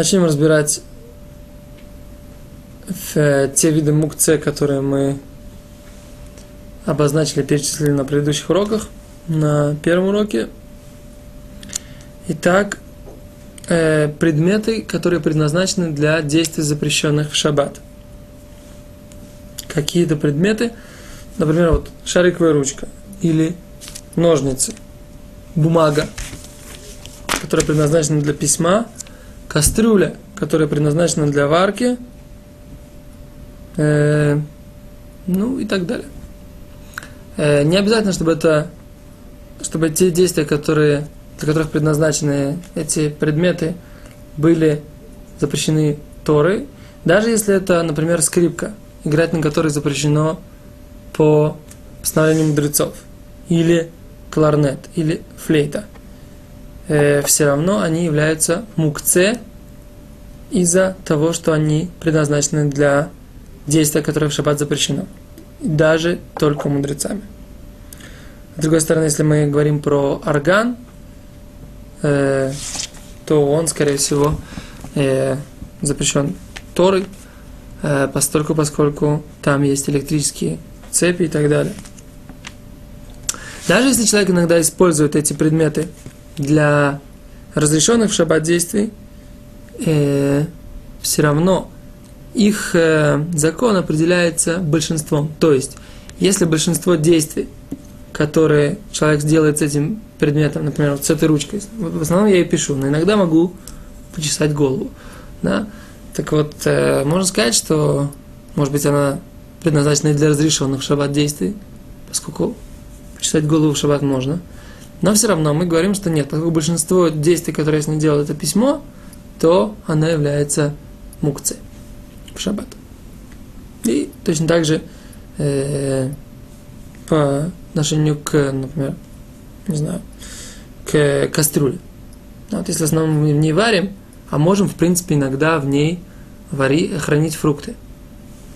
Начнем разбирать э, те виды мукце, которые мы обозначили, перечислили на предыдущих уроках, на первом уроке. Итак, э, предметы, которые предназначены для действий, запрещенных в шаббат. Какие-то предметы, например, вот шариковая ручка или ножницы, бумага, которая предназначена для письма, кастрюля, которая предназначена для варки, э, ну и так далее. Э, не обязательно, чтобы это, чтобы те действия, которые, для которых предназначены эти предметы, были запрещены Торой, даже если это, например, скрипка, играть на которой запрещено по постановлению мудрецов, или кларнет, или флейта – э, все равно они являются мукце из-за того, что они предназначены для действия, которое в шаббат запрещено. Даже только мудрецами. С другой стороны, если мы говорим про орган, э, то он, скорее всего, э, запрещен Торой, э, постольку, поскольку там есть электрические цепи и так далее. Даже если человек иногда использует эти предметы для разрешенных в шаббат действий, э, все равно их э, закон определяется большинством. То есть, если большинство действий, которые человек сделает с этим предметом, например, вот с этой ручкой, в основном я и пишу, но иногда могу почесать голову. Да? Так вот, э, можно сказать, что, может быть, она предназначена для разрешенных в шаббат действий, поскольку почесать голову в шаббат можно – но все равно мы говорим, что нет, поскольку большинство действий, которые я с ней делал, это письмо, то она является мукцей в шаббат. И точно так же э, по отношению к, например, не знаю, к кастрюле. Вот если в основном мы в ней варим, а можем, в принципе, иногда в ней вари, хранить фрукты.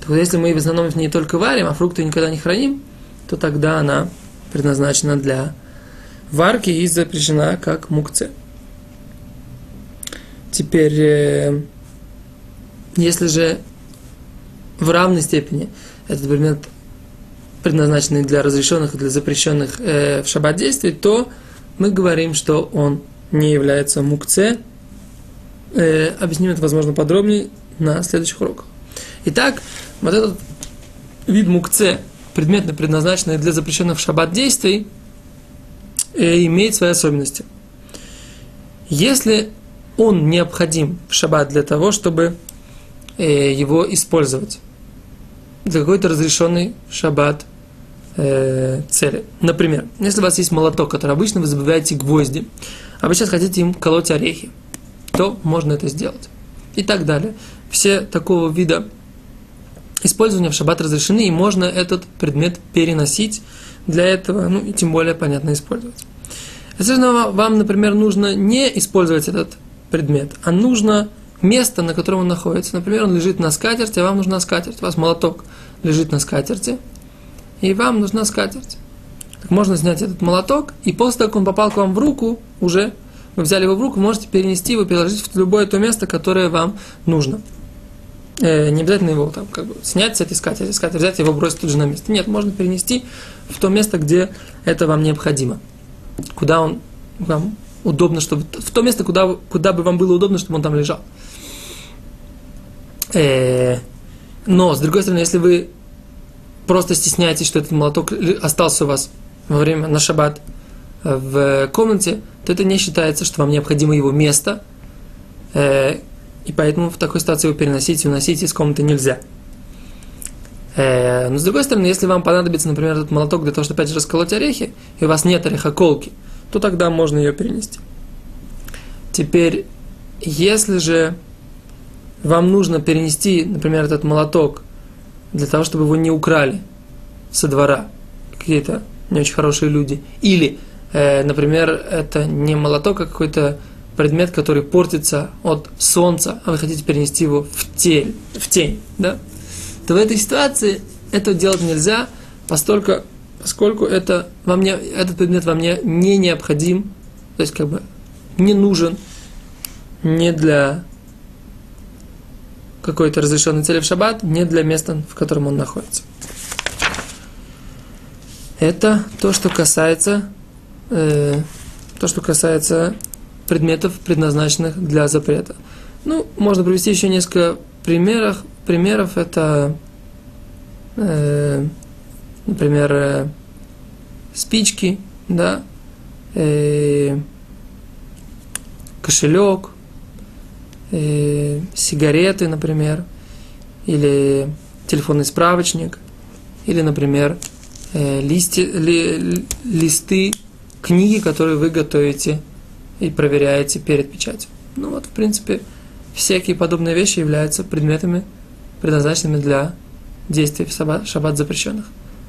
Так вот, если мы в основном в ней только варим, а фрукты никогда не храним, то тогда она предназначена для варки и запрещена как мукце. Теперь, э, если же в равной степени этот предмет предназначенный для разрешенных и для запрещенных э, в шаббат действий, то мы говорим, что он не является мукце. Э, объясним это, возможно, подробнее на следующих уроках. Итак, вот этот вид мукце, предметно предназначенный для запрещенных в шаббат действий, Э, имеет свои особенности. Если он необходим в шаббат для того, чтобы э, его использовать для какой-то разрешенной шаббат э, цели. Например, если у вас есть молоток, который обычно вы забиваете гвозди, а вы сейчас хотите им колоть орехи, то можно это сделать. И так далее. Все такого вида использования в шаббат разрешены, и можно этот предмет переносить для этого, ну и тем более, понятно, использовать. Соответственно, вам, например, нужно не использовать этот предмет, а нужно место, на котором он находится. Например, он лежит на скатерти, а вам нужна скатерть. У вас молоток лежит на скатерти, и вам нужна скатерть. Так можно снять этот молоток, и после того, как он попал к вам в руку, уже вы взяли его в руку, можете перенести его, переложить в любое то место, которое вам нужно. Э, не обязательно его там как бы снять с этой скатерти, скатерть взять его бросить тут же на место. Нет, можно перенести в то место, где это вам необходимо. Куда он вам удобно, чтобы в то место, куда, куда бы вам было удобно, чтобы он там лежал. Э, но, с другой стороны, если вы просто стесняетесь, что этот молоток остался у вас во время на шаббат э, в комнате, то это не считается, что вам необходимо его место, и поэтому в такой ситуации его переносить и уносить из комнаты нельзя. Э, но с другой стороны, если вам понадобится, например, этот молоток для того, чтобы опять же расколоть орехи, и у вас нет орехоколки, то тогда можно ее перенести. Теперь, если же вам нужно перенести, например, этот молоток для того, чтобы его не украли со двора какие-то не очень хорошие люди, или, э, например, это не молоток, а какой-то предмет, который портится от солнца, а вы хотите перенести его в тень, в тень да? то в этой ситуации это делать нельзя, поскольку, поскольку это вам не, этот предмет вам не, не необходим, то есть как бы не нужен не для какой-то разрешенной цели в шаббат, не для места, в котором он находится. Это то, что касается, э, то, что касается предметов, предназначенных для запрета. Ну, можно привести еще несколько примеров. Примеров это, э, например, э, спички, да, э, кошелек, э, сигареты, например, или телефонный справочник, или, например, э, листи, ли, листы книги, которые вы готовите и проверяете перед печатью. Ну вот, в принципе, всякие подобные вещи являются предметами, предназначенными для действий в шаббат запрещенных.